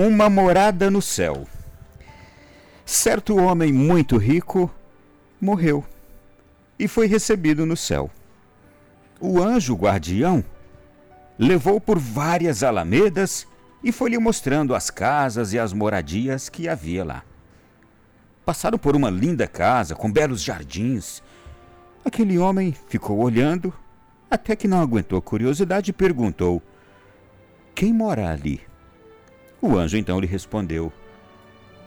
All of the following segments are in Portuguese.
Uma morada no céu. Certo homem muito rico morreu e foi recebido no céu. O anjo guardião levou por várias alamedas e foi-lhe mostrando as casas e as moradias que havia lá. Passaram por uma linda casa com belos jardins. Aquele homem ficou olhando, até que não aguentou curiosidade e perguntou: Quem mora ali? O anjo então lhe respondeu: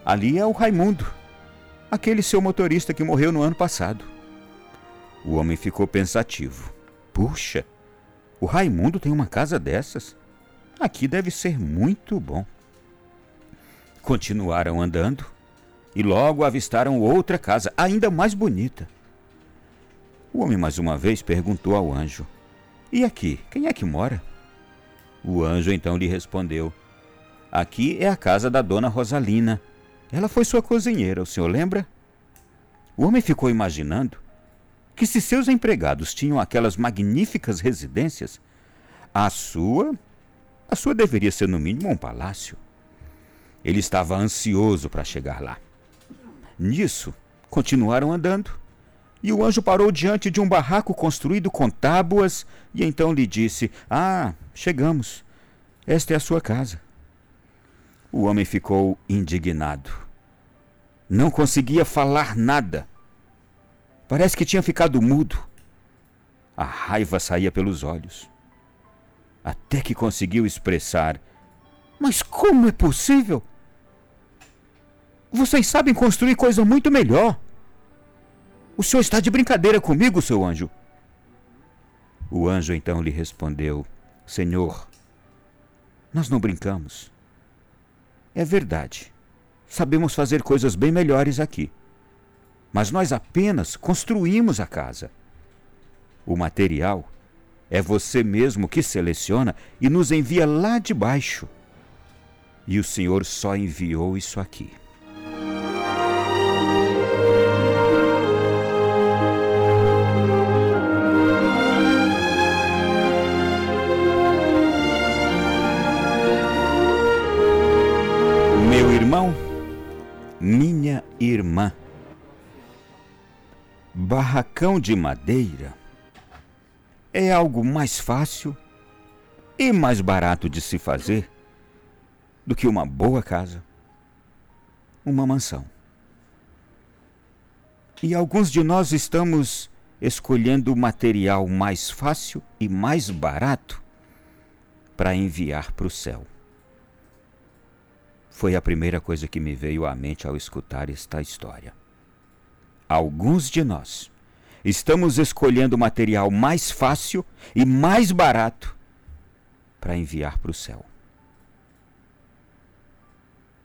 Ali é o Raimundo, aquele seu motorista que morreu no ano passado. O homem ficou pensativo. Puxa, o Raimundo tem uma casa dessas. Aqui deve ser muito bom. Continuaram andando e logo avistaram outra casa, ainda mais bonita. O homem mais uma vez perguntou ao anjo: E aqui, quem é que mora? O anjo então lhe respondeu: Aqui é a casa da dona Rosalina. Ela foi sua cozinheira, o senhor lembra? O homem ficou imaginando que se seus empregados tinham aquelas magníficas residências, a sua, a sua deveria ser no mínimo um palácio. Ele estava ansioso para chegar lá. Nisso, continuaram andando, e o anjo parou diante de um barraco construído com tábuas e então lhe disse: Ah, chegamos. Esta é a sua casa. O homem ficou indignado. Não conseguia falar nada. Parece que tinha ficado mudo. A raiva saía pelos olhos. Até que conseguiu expressar: Mas como é possível? Vocês sabem construir coisa muito melhor. O senhor está de brincadeira comigo, seu anjo? O anjo então lhe respondeu: Senhor, nós não brincamos. É verdade. Sabemos fazer coisas bem melhores aqui. Mas nós apenas construímos a casa. O material é você mesmo que seleciona e nos envia lá de baixo. E o Senhor só enviou isso aqui. Barracão de madeira é algo mais fácil e mais barato de se fazer do que uma boa casa, uma mansão. E alguns de nós estamos escolhendo o material mais fácil e mais barato para enviar para o céu. Foi a primeira coisa que me veio à mente ao escutar esta história. Alguns de nós estamos escolhendo o material mais fácil e mais barato para enviar para o céu.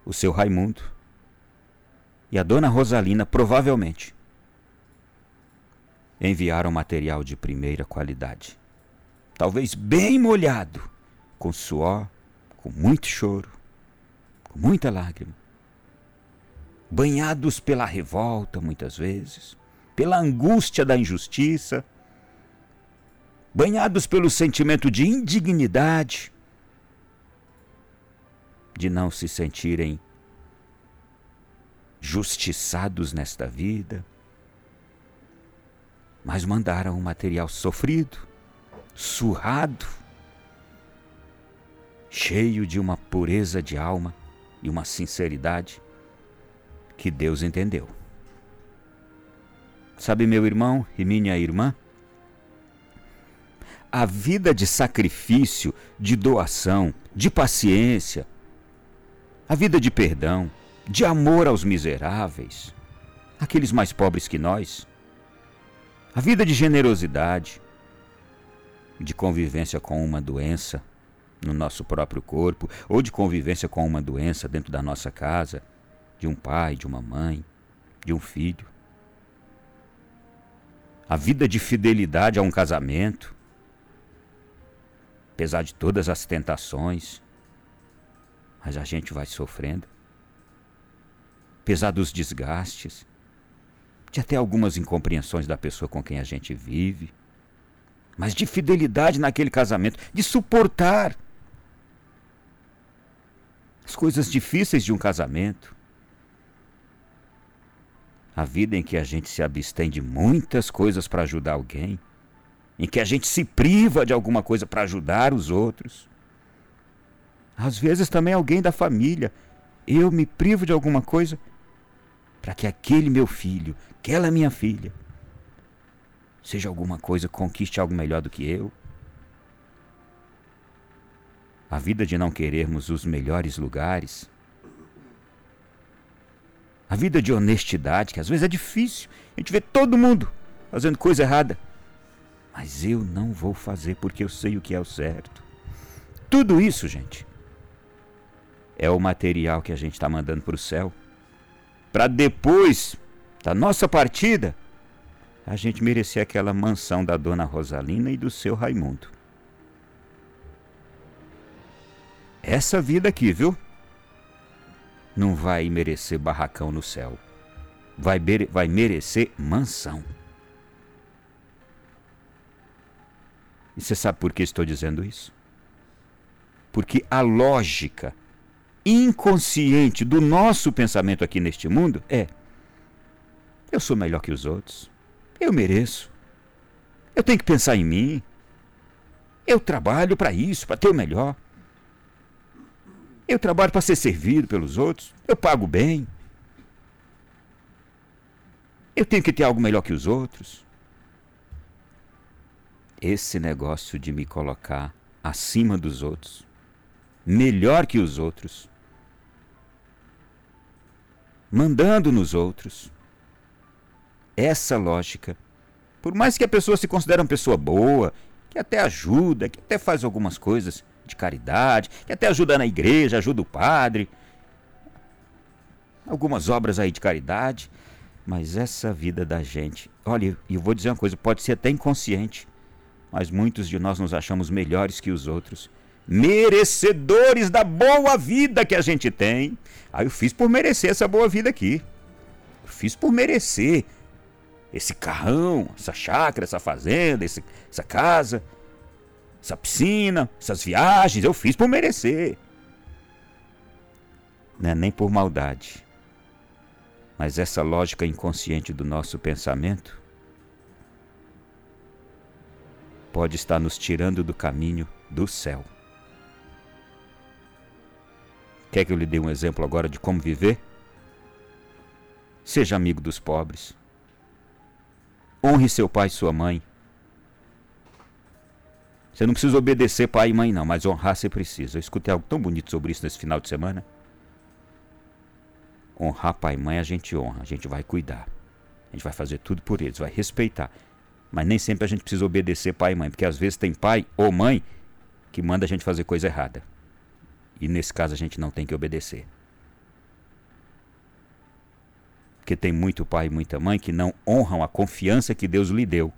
O seu Raimundo e a dona Rosalina provavelmente enviaram material de primeira qualidade. Talvez bem molhado, com suor, com muito choro, muita lágrima. Banhados pela revolta, muitas vezes, pela angústia da injustiça, banhados pelo sentimento de indignidade, de não se sentirem justiçados nesta vida, mas mandaram um material sofrido, surrado, cheio de uma pureza de alma e uma sinceridade que Deus entendeu. Sabe, meu irmão e minha irmã? A vida de sacrifício, de doação, de paciência, a vida de perdão, de amor aos miseráveis, aqueles mais pobres que nós, a vida de generosidade, de convivência com uma doença, no nosso próprio corpo, ou de convivência com uma doença dentro da nossa casa, de um pai, de uma mãe, de um filho. A vida de fidelidade a um casamento, apesar de todas as tentações, mas a gente vai sofrendo. Apesar dos desgastes, de até algumas incompreensões da pessoa com quem a gente vive, mas de fidelidade naquele casamento, de suportar. As coisas difíceis de um casamento, a vida em que a gente se abstém de muitas coisas para ajudar alguém, em que a gente se priva de alguma coisa para ajudar os outros. Às vezes também alguém da família, eu me privo de alguma coisa para que aquele meu filho, aquela minha filha, seja alguma coisa, conquiste algo melhor do que eu. A vida de não querermos os melhores lugares. A vida de honestidade, que às vezes é difícil. A gente vê todo mundo fazendo coisa errada. Mas eu não vou fazer porque eu sei o que é o certo. Tudo isso, gente, é o material que a gente está mandando para o céu. Para depois da nossa partida, a gente merecer aquela mansão da dona Rosalina e do seu Raimundo. Essa vida aqui, viu? Não vai merecer barracão no céu. Vai, vai merecer mansão. E você sabe por que estou dizendo isso? Porque a lógica inconsciente do nosso pensamento aqui neste mundo é: eu sou melhor que os outros. Eu mereço. Eu tenho que pensar em mim. Eu trabalho para isso, para ter o melhor. Eu trabalho para ser servido pelos outros. Eu pago bem. Eu tenho que ter algo melhor que os outros. Esse negócio de me colocar acima dos outros, melhor que os outros, mandando nos outros, essa lógica. Por mais que a pessoa se considere uma pessoa boa, que até ajuda, que até faz algumas coisas de caridade, que até ajuda na igreja, ajuda o padre, algumas obras aí de caridade, mas essa vida da gente, olha, e eu vou dizer uma coisa, pode ser até inconsciente, mas muitos de nós nos achamos melhores que os outros, merecedores da boa vida que a gente tem. Aí ah, eu fiz por merecer essa boa vida aqui. Eu fiz por merecer esse carrão, essa chácara, essa fazenda, esse, essa casa, essa piscina, essas viagens, eu fiz por merecer. Não é nem por maldade. Mas essa lógica inconsciente do nosso pensamento pode estar nos tirando do caminho do céu. Quer que eu lhe dê um exemplo agora de como viver? Seja amigo dos pobres. Honre seu pai e sua mãe. Você não precisa obedecer pai e mãe, não, mas honrar você precisa. Eu escutei algo tão bonito sobre isso nesse final de semana. Honrar pai e mãe a gente honra, a gente vai cuidar. A gente vai fazer tudo por eles, vai respeitar. Mas nem sempre a gente precisa obedecer pai e mãe, porque às vezes tem pai ou mãe que manda a gente fazer coisa errada. E nesse caso a gente não tem que obedecer. Porque tem muito pai e muita mãe que não honram a confiança que Deus lhe deu.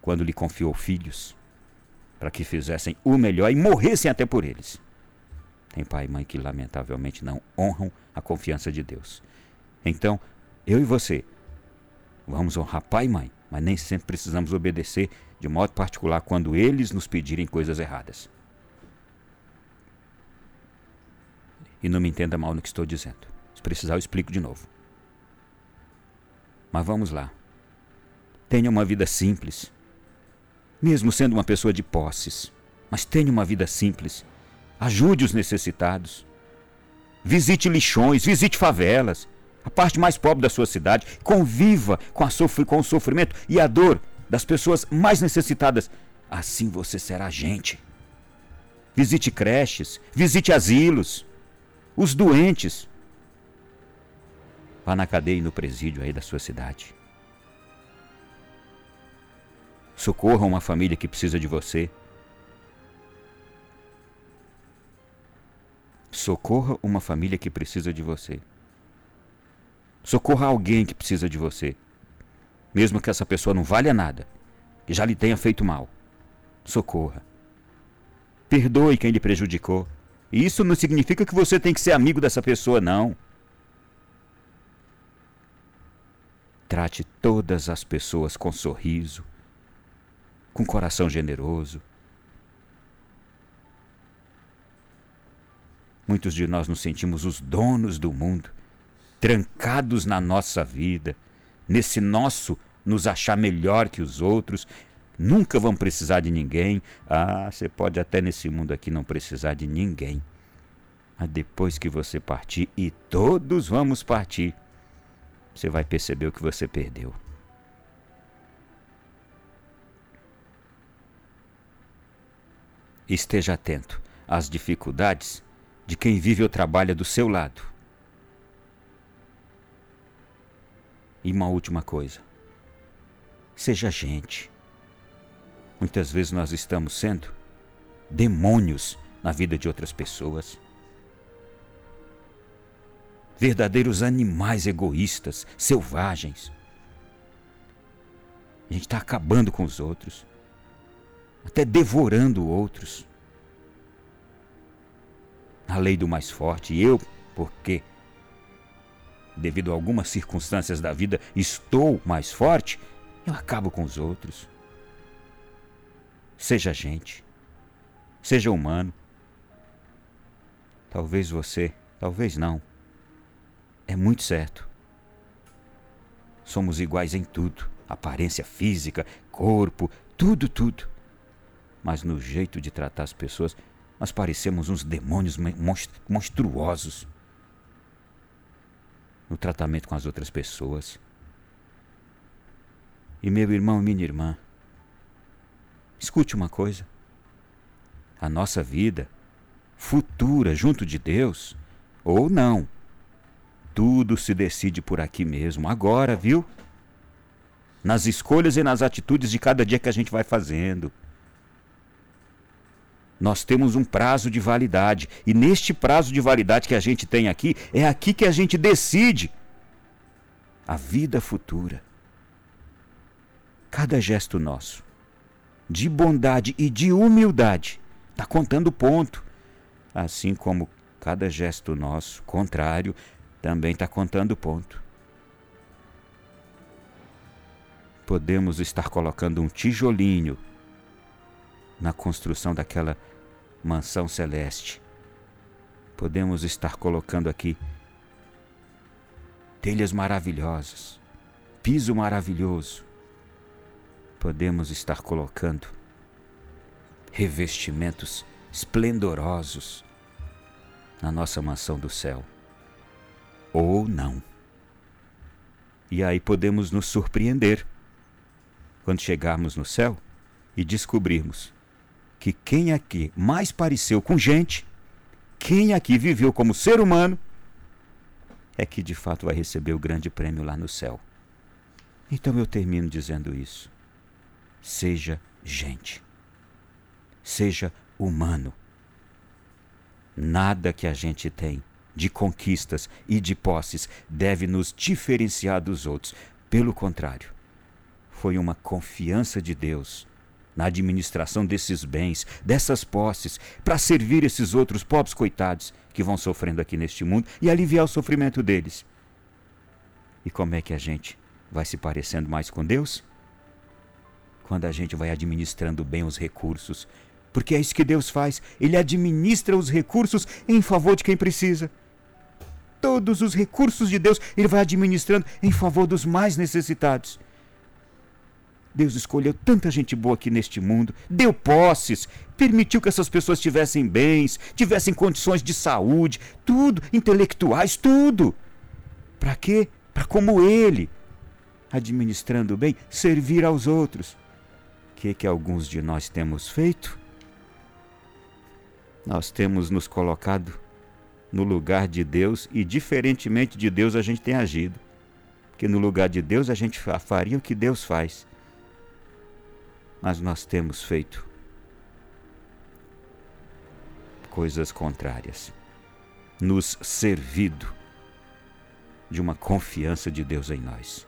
Quando lhe confiou filhos, para que fizessem o melhor e morressem até por eles. Tem pai e mãe que lamentavelmente não honram a confiança de Deus. Então, eu e você, vamos honrar pai e mãe, mas nem sempre precisamos obedecer de modo particular quando eles nos pedirem coisas erradas. E não me entenda mal no que estou dizendo. Se precisar, eu explico de novo. Mas vamos lá. Tenha uma vida simples. Mesmo sendo uma pessoa de posses. Mas tenha uma vida simples. Ajude os necessitados. Visite lixões, visite favelas, a parte mais pobre da sua cidade. Conviva com, sofr com o sofrimento e a dor das pessoas mais necessitadas. Assim você será gente. Visite creches, visite asilos os doentes. Vá na cadeia e no presídio aí da sua cidade. Socorra uma família que precisa de você. Socorra uma família que precisa de você. Socorra alguém que precisa de você. Mesmo que essa pessoa não valha nada, que já lhe tenha feito mal. Socorra. Perdoe quem lhe prejudicou. Isso não significa que você tem que ser amigo dessa pessoa, não. Trate todas as pessoas com sorriso, com coração generoso. Muitos de nós nos sentimos os donos do mundo, trancados na nossa vida, nesse nosso nos achar melhor que os outros. Nunca vão precisar de ninguém. Ah, você pode até nesse mundo aqui não precisar de ninguém. Mas depois que você partir, e todos vamos partir, você vai perceber o que você perdeu. Esteja atento às dificuldades de quem vive ou trabalha do seu lado. E uma última coisa. Seja gente. Muitas vezes nós estamos sendo demônios na vida de outras pessoas. Verdadeiros animais egoístas, selvagens. A gente está acabando com os outros, até devorando outros a lei do mais forte. Eu, porque, devido a algumas circunstâncias da vida, estou mais forte, eu acabo com os outros. Seja gente, seja humano. Talvez você, talvez não. É muito certo. Somos iguais em tudo: aparência física, corpo, tudo, tudo. Mas no jeito de tratar as pessoas, nós parecemos uns demônios monstruosos no tratamento com as outras pessoas. E meu irmão e minha irmã, escute uma coisa. A nossa vida futura junto de Deus, ou não, tudo se decide por aqui mesmo, agora, viu? Nas escolhas e nas atitudes de cada dia que a gente vai fazendo. Nós temos um prazo de validade. E neste prazo de validade que a gente tem aqui, é aqui que a gente decide a vida futura. Cada gesto nosso, de bondade e de humildade, está contando ponto. Assim como cada gesto nosso, contrário, também está contando ponto. Podemos estar colocando um tijolinho na construção daquela mansão celeste. Podemos estar colocando aqui telhas maravilhosas, piso maravilhoso. Podemos estar colocando revestimentos esplendorosos na nossa mansão do céu. Ou não. E aí podemos nos surpreender quando chegarmos no céu e descobrirmos que quem aqui mais pareceu com gente, quem aqui viveu como ser humano, é que de fato vai receber o grande prêmio lá no céu. Então eu termino dizendo isso. Seja gente. Seja humano. Nada que a gente tem de conquistas e de posses deve nos diferenciar dos outros. Pelo contrário, foi uma confiança de Deus na administração desses bens, dessas posses, para servir esses outros pobres coitados que vão sofrendo aqui neste mundo e aliviar o sofrimento deles. E como é que a gente vai se parecendo mais com Deus? Quando a gente vai administrando bem os recursos, porque é isso que Deus faz, Ele administra os recursos em favor de quem precisa. Todos os recursos de Deus Ele vai administrando em favor dos mais necessitados. Deus escolheu tanta gente boa aqui neste mundo, deu posses, permitiu que essas pessoas tivessem bens, tivessem condições de saúde, tudo, intelectuais, tudo. Para quê? Para como ele, administrando bem, servir aos outros. O que que alguns de nós temos feito? Nós temos nos colocado no lugar de Deus e diferentemente de Deus a gente tem agido. Porque no lugar de Deus a gente faria o que Deus faz mas nós temos feito coisas contrárias, nos servido de uma confiança de Deus em nós.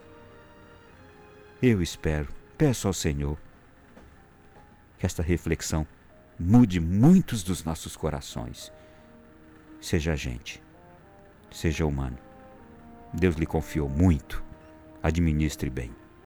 Eu espero, peço ao Senhor que esta reflexão mude muitos dos nossos corações. Seja gente, seja humano. Deus lhe confiou muito. Administre bem.